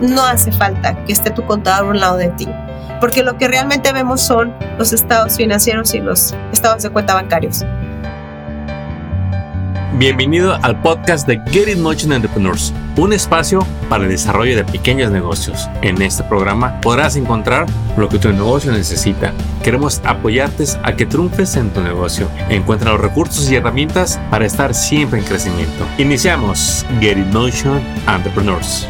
no hace falta que esté tu contador a un lado de ti, porque lo que realmente vemos son los estados financieros y los estados de cuenta bancarios. Bienvenido al podcast de Get It Motion Entrepreneurs, un espacio para el desarrollo de pequeños negocios. En este programa podrás encontrar lo que tu negocio necesita. Queremos apoyarte a que triunfes en tu negocio. Encuentra los recursos y herramientas para estar siempre en crecimiento. Iniciamos Get It Motion Entrepreneurs.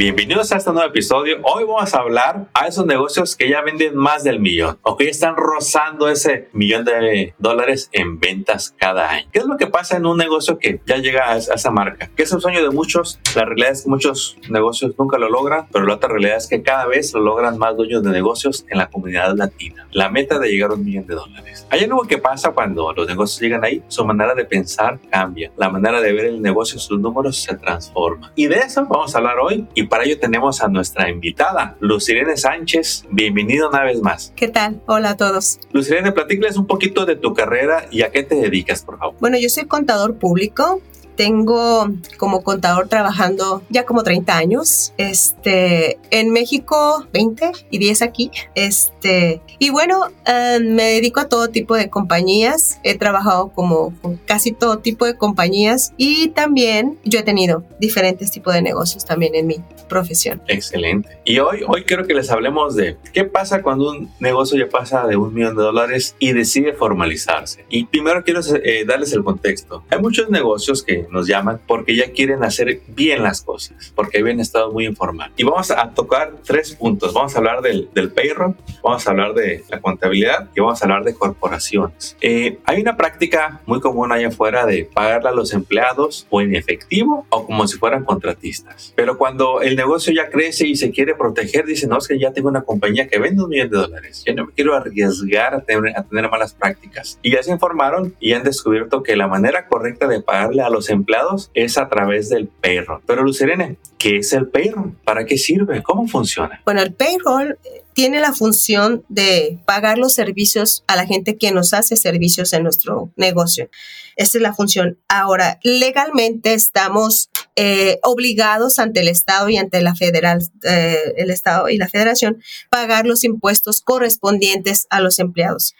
Bienvenidos a este nuevo episodio. Hoy vamos a hablar a esos negocios que ya venden más del millón o que ya están rozando ese millón de dólares en ventas cada año. ¿Qué es lo que pasa en un negocio que ya llega a esa marca? Que es un sueño de muchos. La realidad es que muchos negocios nunca lo logran, pero la otra realidad es que cada vez lo logran más dueños de negocios en la comunidad latina. La meta de llegar a un millón de dólares. Hay algo que pasa cuando los negocios llegan ahí. Su manera de pensar cambia. La manera de ver el negocio, sus números se transforma. Y de eso vamos a hablar hoy. Y para ello tenemos a nuestra invitada, Lucirene Sánchez. Bienvenido una vez más. ¿Qué tal? Hola a todos. Lucirene, platícales un poquito de tu carrera y a qué te dedicas, por favor. Bueno, yo soy contador público tengo como contador trabajando ya como 30 años. Este, en México 20 y 10 aquí. Este, y bueno, eh, me dedico a todo tipo de compañías. He trabajado como con casi todo tipo de compañías y también yo he tenido diferentes tipos de negocios también en mi profesión. Excelente. Y hoy, hoy quiero que les hablemos de qué pasa cuando un negocio ya pasa de un millón de dólares y decide formalizarse. Y primero quiero eh, darles el contexto. Hay muchos negocios que nos llaman porque ya quieren hacer bien las cosas, porque habían estado muy informales. Y vamos a tocar tres puntos. Vamos a hablar del, del payroll, vamos a hablar de la contabilidad y vamos a hablar de corporaciones. Eh, hay una práctica muy común allá afuera de pagarle a los empleados o en efectivo o como si fueran contratistas. Pero cuando el negocio ya crece y se quiere proteger, dicen, no, es que ya tengo una compañía que vende un millón de dólares. Yo no me quiero arriesgar a tener, a tener malas prácticas. Y ya se informaron y han descubierto que la manera correcta de pagarle a los empleados es a través del payroll. Pero Lucerene, ¿qué es el payroll? ¿Para qué sirve? ¿Cómo funciona? Bueno, el payroll eh, tiene la función de pagar los servicios a la gente que nos hace servicios en nuestro negocio. Esa es la función. Ahora, legalmente estamos eh, obligados ante el Estado y ante la federal, eh, el Estado y la Federación, pagar los impuestos correspondientes a los empleados.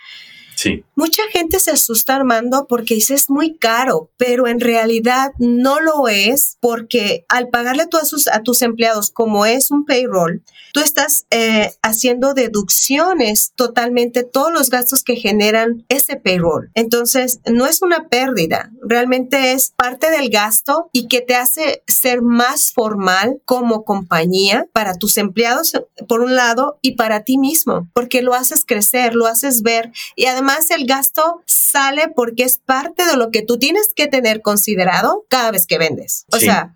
Mucha gente se asusta Armando porque dice es muy caro, pero en realidad no lo es porque al pagarle a tus empleados como es un payroll, tú estás eh, haciendo deducciones totalmente todos los gastos que generan ese payroll. Entonces, no es una pérdida, realmente es parte del gasto y que te hace ser más formal como compañía para tus empleados, por un lado, y para ti mismo, porque lo haces crecer, lo haces ver y además el gasto sale porque es parte de lo que tú tienes que tener considerado cada vez que vendes. O sea,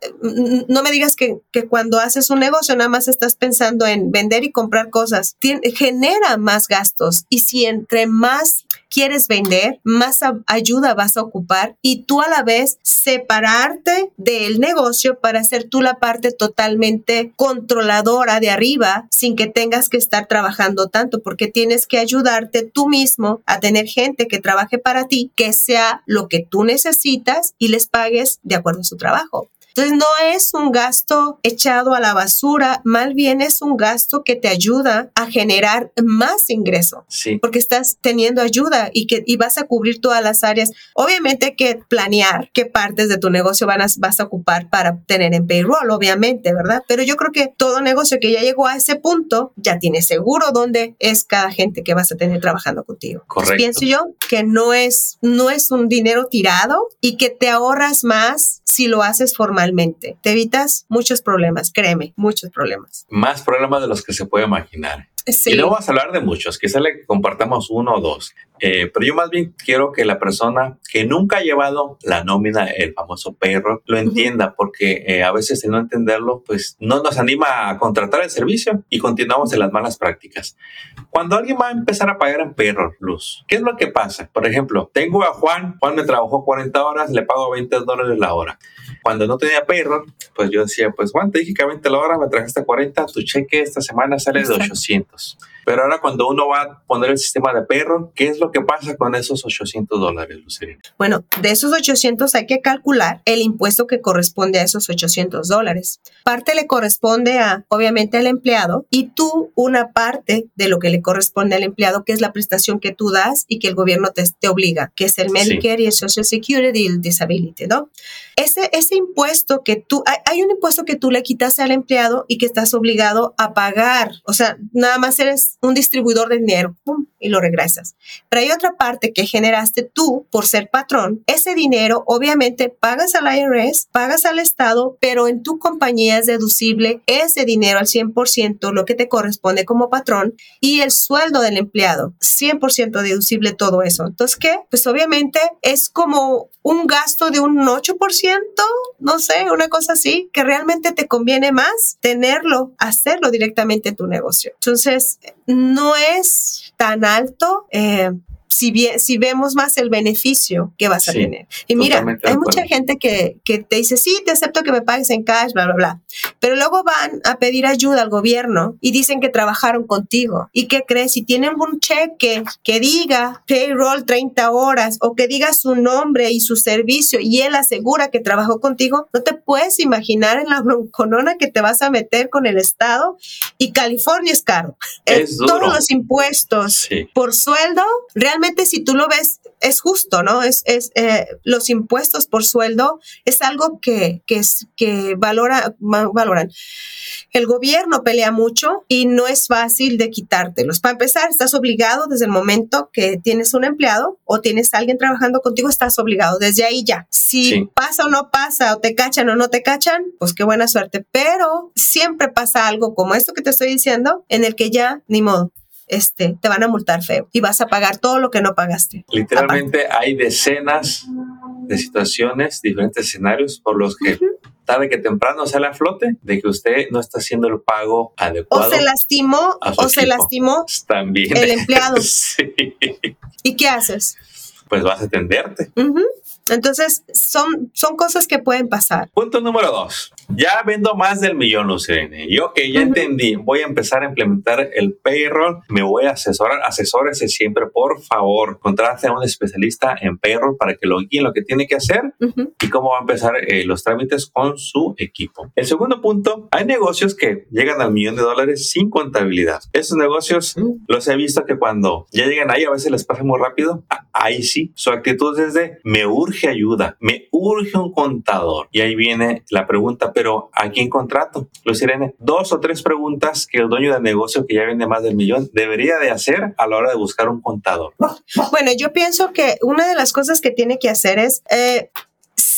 no me digas que, que, cuando haces un negocio nada más estás pensando en vender y comprar cosas. genera más gastos y si entre más quieres vender, más ayuda vas a ocupar y tú a la vez separarte del negocio para hacer tú la parte totalmente controladora de arriba sin que tengas que estar trabajando tanto porque tienes que ayudarte tú mismo a tener gente que trabaje para ti, que sea lo que tú necesitas y les pagues de acuerdo a su trabajo. Entonces no es un gasto echado a la basura, más bien es un gasto que te ayuda a generar más ingreso. Sí. Porque estás teniendo ayuda y que y vas a cubrir todas las áreas. Obviamente hay que planear qué partes de tu negocio van a, vas a ocupar para tener en payroll, obviamente, ¿verdad? Pero yo creo que todo negocio que ya llegó a ese punto ya tiene seguro dónde es cada gente que vas a tener trabajando contigo. Correcto. pienso yo que no es, no es un dinero tirado y que te ahorras más si lo haces Te evitas muchos problemas, créeme, muchos problemas. Más problemas de los que se puede imaginar. Y no vamos a hablar de muchos, quizá le compartamos uno o dos. Eh, pero yo más bien quiero que la persona que nunca ha llevado la nómina, el famoso perro, lo entienda, porque eh, a veces de no entenderlo, pues no nos anima a contratar el servicio y continuamos en las malas prácticas. Cuando alguien va a empezar a pagar en perro, Luz, ¿qué es lo que pasa? Por ejemplo, tengo a Juan, Juan me trabajó 40 horas, le pago 20 dólares la hora. Cuando no tenía perro, pues yo decía, pues Juan, te dije que a 20 la hora, me trajiste 40, tu cheque esta semana sale de 800. us. Pero ahora cuando uno va a poner el sistema de perro, ¿qué es lo que pasa con esos 800 dólares, Lucerina? Bueno, de esos 800 hay que calcular el impuesto que corresponde a esos 800 dólares. Parte le corresponde a, obviamente, al empleado y tú una parte de lo que le corresponde al empleado, que es la prestación que tú das y que el gobierno te, te obliga, que es el Medicare y el Social Security y el Disability, ¿no? Ese, ese impuesto que tú, hay, hay un impuesto que tú le quitas al empleado y que estás obligado a pagar. O sea, nada más eres un distribuidor de dinero ¡pum! y lo regresas. Pero hay otra parte que generaste tú por ser patrón. Ese dinero, obviamente, pagas al IRS, pagas al Estado, pero en tu compañía es deducible ese dinero al 100%, lo que te corresponde como patrón, y el sueldo del empleado, 100% deducible todo eso. Entonces, ¿qué? Pues obviamente es como un gasto de un 8%, no sé, una cosa así, que realmente te conviene más tenerlo, hacerlo directamente en tu negocio. Entonces, no es tan alto. Eh, si, bien, si vemos más el beneficio que vas a tener. Y mira, hay mucha gente que, que, te dice, sí, te acepto que me pagues en cash, bla, bla, bla. Pero luego van a pedir ayuda al gobierno y dicen que trabajaron contigo. ¿Y qué crees? Si tienen un cheque que diga payroll 30 horas o que diga su nombre y su servicio y él asegura que trabajó contigo, no te puedes imaginar en la bronconona que te vas a meter con el Estado. Y California es caro. Es Todos los impuestos Sí. por sueldo, realmente si tú lo ves, es justo, ¿no? Es, es eh, los impuestos por sueldo es algo que, que, es, que valora, valoran. El gobierno pelea mucho y no es fácil de quitártelos. Para empezar, estás obligado desde el momento que tienes un empleado o tienes a alguien trabajando contigo, estás obligado desde ahí ya. Si Sí. pasa o no pasa, o te cachan o no te cachan, pues qué buena suerte. Pero siempre pasa algo como esto que te estoy diciendo, en el que ya ni modo. Este, te van a multar feo y vas a pagar todo lo que no pagaste. Literalmente hay decenas de situaciones, diferentes escenarios por los que tarde que temprano sale a flote de que usted no está haciendo el pago O adecuado. se lastimó, o se equipo. lastimó También. el empleado. sí. ¿Y qué haces? Pues vas a atenderte. Ujú. Entonces, son, son cosas que pueden pasar. Punto número dos. Ya vendo más del millón, Lucerne. Yo que ya Ujú. entendí, voy a empezar a implementar el payroll, me voy a asesorar, asesórese siempre, por favor, contrate a un especialista en payroll para que lo guíe en lo que tiene que hacer Ujú. y cómo va a empezar eh, los trámites con su equipo. El segundo punto, hay negocios que llegan al millón de dólares sin contabilidad. Esos negocios los he visto que cuando ya llegan ahí a veces les pasa muy rápido. Ah, Ahí sí, su actitud es de me urge ayuda, me urge un contador. Y ahí viene la pregunta, pero ¿a quién contrato? Los Irene, dos o tres preguntas que el dueño del negocio que ya vende más del millón debería de hacer a la hora de buscar un contador. Bueno, yo pienso que una de las cosas que tiene que hacer es, eh,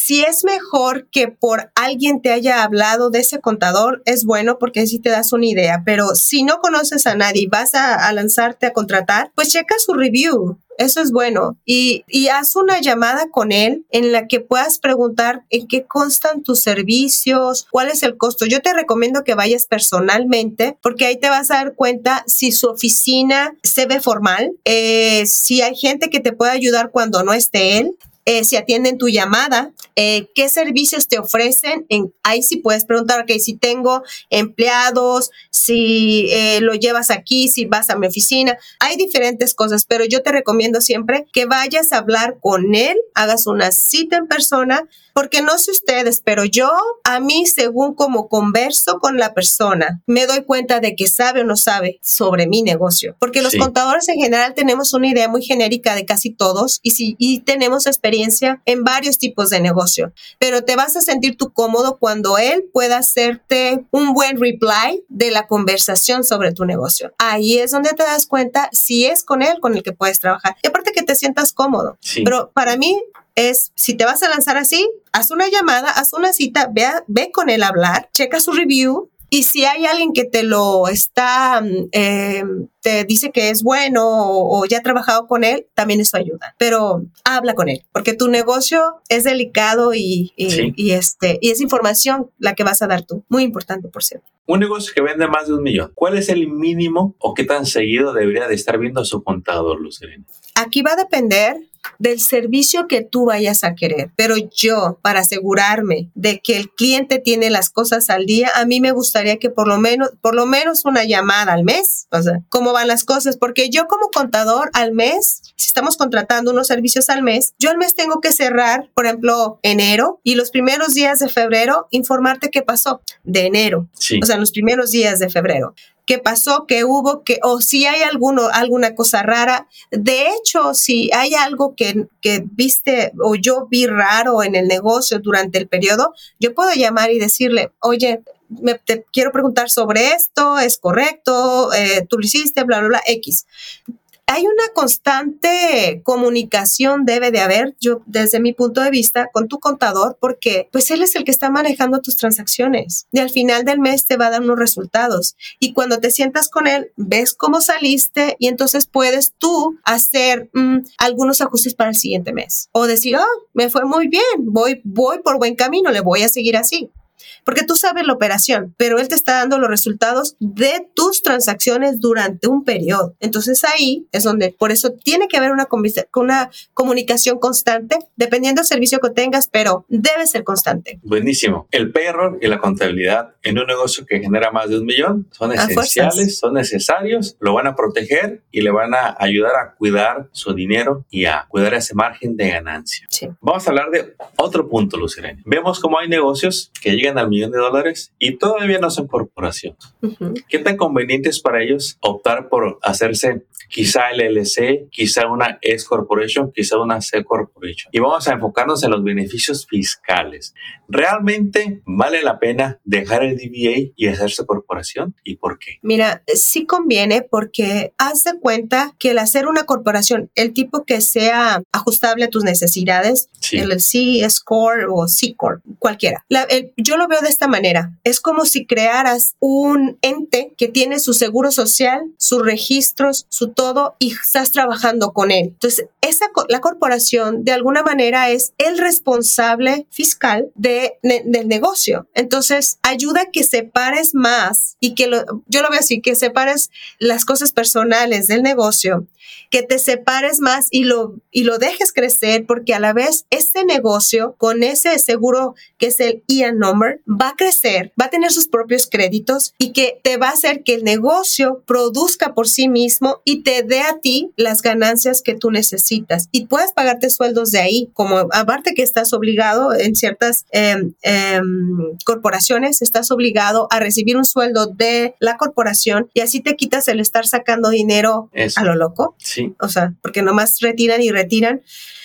si es mejor que por alguien te haya hablado de ese contador, es bueno porque así te das una idea, pero si no conoces a nadie y vas a, lanzarte a contratar, pues checa su review. Eso es bueno. Y, y haz una llamada con él en la que puedas preguntar en qué constan tus servicios, cuál es el costo. Yo te recomiendo que vayas personalmente porque ahí te vas a dar cuenta si su oficina se ve formal, eh, si hay gente que te puede ayudar cuando no esté él. Eh, si atienden tu llamada, eh, qué servicios te ofrecen. En, ahí sí puedes preguntar, ok, si tengo empleados, si eh, lo llevas aquí, si vas a mi oficina. Hay diferentes cosas, pero yo te recomiendo siempre que vayas a hablar con él, hagas una cita en persona, porque no sé ustedes, pero yo a mí, según como converso con la persona, me doy cuenta de que sabe o no sabe sobre mi negocio. Porque los Sí. contadores en general tenemos una idea muy genérica de casi todos y, si, y tenemos experiencia en varios tipos de negocio. Pero te vas a sentir tú cómodo cuando él pueda hacerte un buen reply de la conversación sobre tu negocio. Ahí es donde te das cuenta si es con él con el que puedes trabajar. Y aparte que te sientas cómodo. Sí. Pero para mí es, si te vas a lanzar así, haz una llamada, haz una cita, ve, a- ve con él a hablar, checa su review. Y si hay alguien que te lo está, mm, eh, te dice que es bueno o, o ya ha trabajado con él, también eso ayuda. Pero habla con él, porque tu negocio es delicado y, y, Sí. y este, y es información la que vas a dar tú. Muy importante, por cierto. Un negocio que vende más de un millón. ¿Cuál es el mínimo o qué tan seguido debería de estar viendo su contador, Lucerina? Aquí va a depender del servicio que tú vayas a querer. Pero yo, para asegurarme de que el cliente tiene las cosas al día, a mí me gustaría que por lo menos, por lo menos una llamada al mes, o sea, cómo van las cosas, porque yo como contador al mes, si estamos contratando unos servicios al mes, yo al mes tengo que cerrar, por ejemplo, enero y los primeros días de febrero, informarte qué pasó de enero, o sea, los primeros días de febrero qué pasó, qué hubo, que, o si hay alguno, alguna cosa rara. De hecho, si hay algo que, que viste o yo vi raro en el negocio durante el periodo, yo puedo llamar y decirle, oye, me, te quiero preguntar sobre esto, es correcto, eh, tú lo hiciste, bla, bla, bla, X hay una constante comunicación debe de haber, yo desde mi punto de vista, con tu contador, porque pues él es el que está manejando tus transacciones y al final del mes te va a dar unos resultados. Y cuando te sientas con él, ves cómo saliste y entonces puedes tú hacer mm, algunos ajustes para el siguiente mes o decir, oh, me fue muy bien, voy, voy por buen camino, le voy a seguir así porque tú sabes la operación, pero él te está dando los resultados de tus transacciones durante un periodo. Entonces ahí es donde, por eso tiene que haber una, una comunicación constante, dependiendo del servicio que tengas, pero debe ser constante. Buenísimo. El payroll y la contabilidad en un negocio que genera más de un millón son esenciales, son necesarios, lo van a proteger y le van a ayudar a cuidar su dinero y a cuidar ese margen de ganancia. Vamos a hablar de otro punto, Lucirene. Vemos cómo hay negocios que llegan al millón de dólares y todavía no son corporaciones. ¿Qué tan conveniente es para ellos optar por hacerse quizá el LLC, quizá una S Corporation, quizá una C Corporation? Y vamos a enfocarnos en los beneficios fiscales. ¿Realmente vale la pena dejar el DBA y hacerse corporación? ¿Y por qué? Mira, sí conviene porque haz de cuenta que el hacer una corporación, el tipo que sea ajustable a tus necesidades, el C, S Corp o C Corp, cualquiera. yo lo veo de esta manera. Es como si crearas un ente que tiene su seguro social, sus registros, su todo y estás trabajando con él. Entonces, esa, la corporación de alguna manera es el responsable fiscal de, del negocio. Entonces, ayuda a que separes más y que yo lo veo así, que separes las cosas personales del negocio que te separes más y lo, y lo dejes crecer porque a la vez este negocio con ese seguro que es el IAN number va a crecer, va a tener sus propios créditos y que te va a hacer que el negocio produzca por sí mismo y te dé a ti las ganancias que tú necesitas y puedes pagarte sueldos de ahí, como aparte que estás obligado en ciertas em, em, corporaciones, estás obligado a recibir un sueldo de la corporación y así te quitas el estar sacando dinero a lo loco. Sí. O sea, porque nomás retiran y retiran.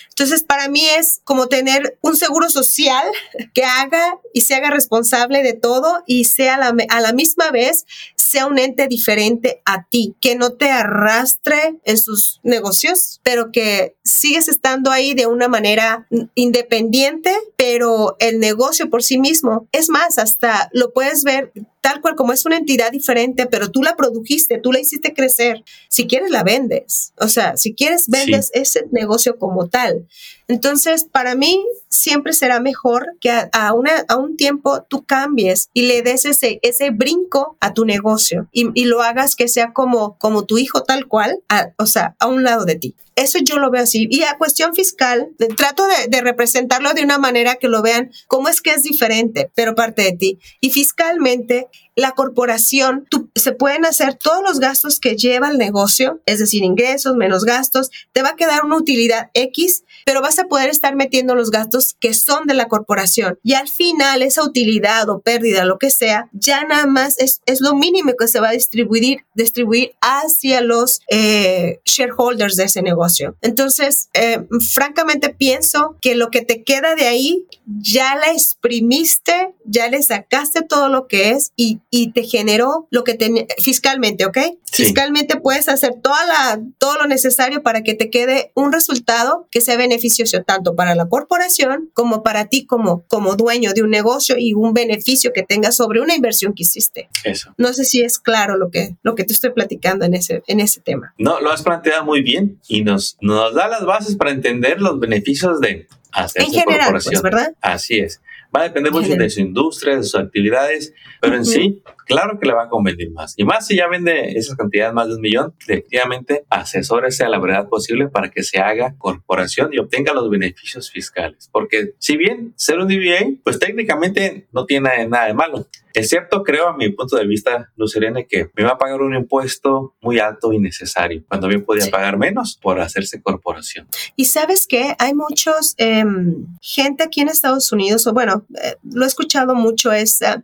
Entonces, para mí es como tener un seguro social que haga y se haga responsable de todo y sea a la misma vez sea un ente diferente a ti, que no te arrastre en sus negocios, pero que sigues estando ahí de una manera independiente, pero el negocio por sí mismo, es más, hasta lo puedes ver tal cual como es una entidad diferente, pero tú la produjiste, tú la hiciste crecer. Si quieres, la vendes. O sea, si quieres, vendes ese negocio como tal. Entonces, para mí, siempre será mejor que a, a un tiempo tú cambies y le des ese, brinco a tu negocio y, lo hagas que sea como, tu hijo tal cual, o sea, a un lado de ti. Eso yo lo veo así. Y a cuestión fiscal, trato de, de, representarlo de una manera que lo vean cómo es que es diferente, pero parte de ti. Y fiscalmente, la corporación, se pueden hacer todos los gastos que lleva el negocio, es decir, ingresos menos gastos, te va a quedar una utilidad X, pero vas a poder estar metiendo los gastos que son de la corporación. Y al final, esa utilidad o pérdida, lo que sea, ya nada más es, es lo mínimo que se va a distribuir, distribuir hacia los eh, shareholders de ese negocio. Entonces, eh, francamente pienso que lo que te queda de ahí ya la exprimiste, ya le sacaste todo lo que es y y te generó lo que tenía fiscalmente, ¿ok? Fiscalmente puedes hacer toda la, todo lo necesario para que te quede un resultado que sea beneficioso tanto para la corporación como para ti como, como dueño de un negocio y un beneficio que tengas sobre una inversión que hiciste. Eso. No sé si es claro lo que, lo que te estoy platicando en ese, en ese tema. No, lo has planteado muy bien y nos, nos da las bases para entender los beneficios de hacer en general, pues, corporación. ¿verdad? Así es. Va a depender mucho de su industria, de sus actividades, pero en sí claro que le va a convenir más. Y más si ya vende esas cantidades más de un millón, definitivamente asesórese a la verdad posible para que se haga corporación y obtenga los beneficios fiscales. Porque si bien ser un DBA, pues técnicamente no tiene nada de malo. Excepto, creo, a mi punto de vista, Lucerene, que me va a pagar un impuesto muy alto y necesario, cuando bien podía pagar menos por hacerse corporación. Y sabes que hay muchos, em, gente aquí en Estados Unidos, o bueno, eh, lo he escuchado mucho, es... Uh,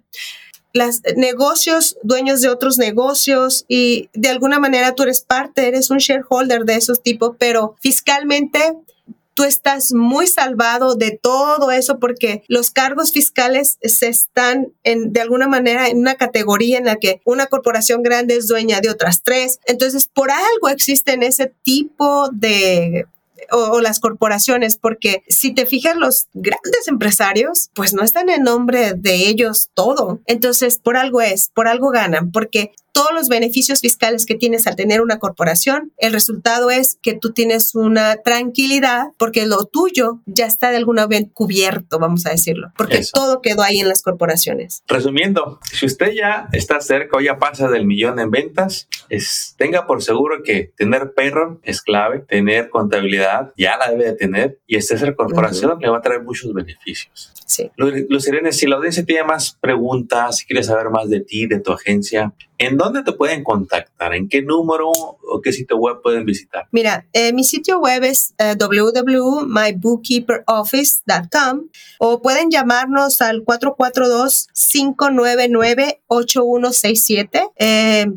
los negocios, dueños de otros negocios y de alguna manera tú eres parte, eres un shareholder de esos tipos, pero fiscalmente tú estás muy salvado de todo eso porque los cargos fiscales se están en, de alguna manera en una categoría en la que una corporación grande es dueña de otras tres. Entonces, por algo existen ese tipo de o, las corporaciones, porque si te fijas, los grandes empresarios, pues no están en nombre de ellos todo. Entonces, por algo es, por algo ganan, porque todos los beneficios fiscales que tienes al tener una corporación, el resultado es que tú tienes una tranquilidad porque lo tuyo ya está de alguna vez cubierto, vamos a decirlo, porque todo quedó ahí en las corporaciones. Resumiendo, si usted ya está cerca o ya pasa del millón en ventas, es, tenga por seguro que tener payroll es clave, tener contabilidad ya la debe de tener y este ser corporación le va a traer muchos beneficios. Sí. Irene, si la audiencia tiene más preguntas, si quiere saber más de ti, de tu agencia, ¿En dónde te pueden contactar? ¿En qué número o qué sitio web pueden visitar? Mira, eh, mi sitio web es uh, www.mybookkeeperoffice.com o pueden llamarnos al 442-599-8167. Eh,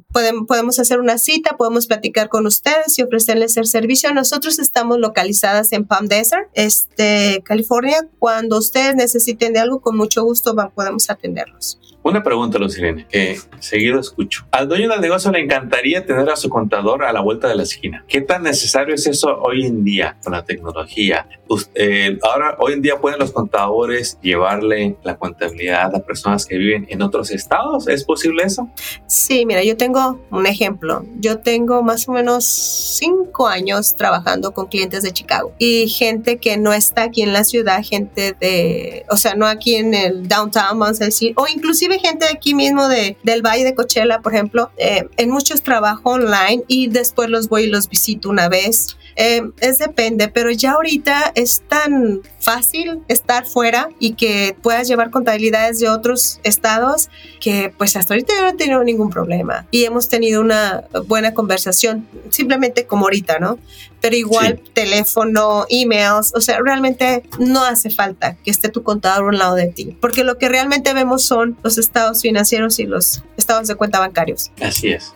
podemos hacer una cita, podemos platicar con ustedes y ofrecerles el servicio. Nosotros estamos localizadas en Palm Desert, este, California. Cuando ustedes necesiten de algo, con mucho gusto podemos atenderlos. Una pregunta, Lucirene, que seguido escucho. Al dueño del negocio le encantaría tener a su contador a la vuelta de la esquina. ¿Qué tan necesario es eso hoy en día con la tecnología? Eh, ahora, hoy en día pueden los contadores llevarle la contabilidad a personas que viven en otros estados. ¿Es posible eso? Sí, mira, yo tengo un ejemplo. Yo tengo más o menos cinco años trabajando con clientes de Chicago y gente que no está aquí en la ciudad, gente de, o sea, no aquí en el downtown, vamos a decir, o inclusive gente aquí mismo de, del Valle de Coachella, por ejemplo, eh, en muchos trabajo online y después los voy y los visito una vez. Eh, es depende, pero ya ahorita es tan fácil estar fuera y que puedas llevar contabilidades de otros estados que pues hasta ahorita yo no he tenido ningún problema y hemos tenido una buena conversación, simplemente como ahorita, ¿no? Pero igual teléfono, emails, o sea, realmente no hace falta que esté tu contador a un lado de ti, porque lo que realmente vemos son los estados financieros y los estados de cuenta bancarios. Así es.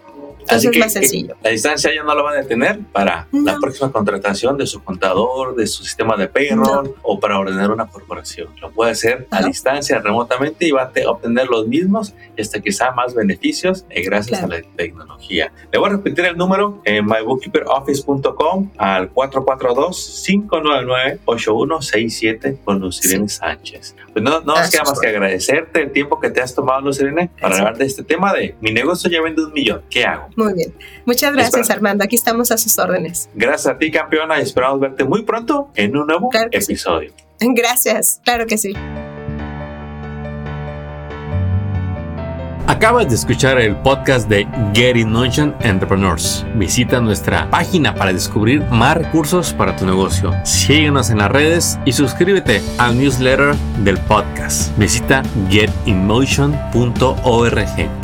Así es más sencillo. La distancia ya no lo van a tener para la próxima contratación de su contador, de su sistema de payroll o para ordenar una corporación. Lo puede hacer a distancia, remotamente y va a obtener los mismos y hasta quizá más beneficios eh, gracias a la tecnología. Le voy a repetir el número en mybookkeeperoffice.com al 442-599-8167 con Lucirene Sánchez. Pues no, no nos queda más que agradecerte el tiempo que te has tomado, Lucirene, para hablar de este tema de mi negocio ya vende un millón. ¿Qué hago? Muy bien. Muchas gracias, Armando. Aquí estamos a sus órdenes. Gracias a ti, campeona, y esperamos verte muy pronto en un nuevo episodio. Gracias, claro que sí. Acabas de escuchar el podcast de Getting Motion Entrepreneurs. Visita nuestra página para descubrir más recursos para tu negocio. Síguenos en las redes y suscríbete al newsletter del podcast. Visita getinmotion.org.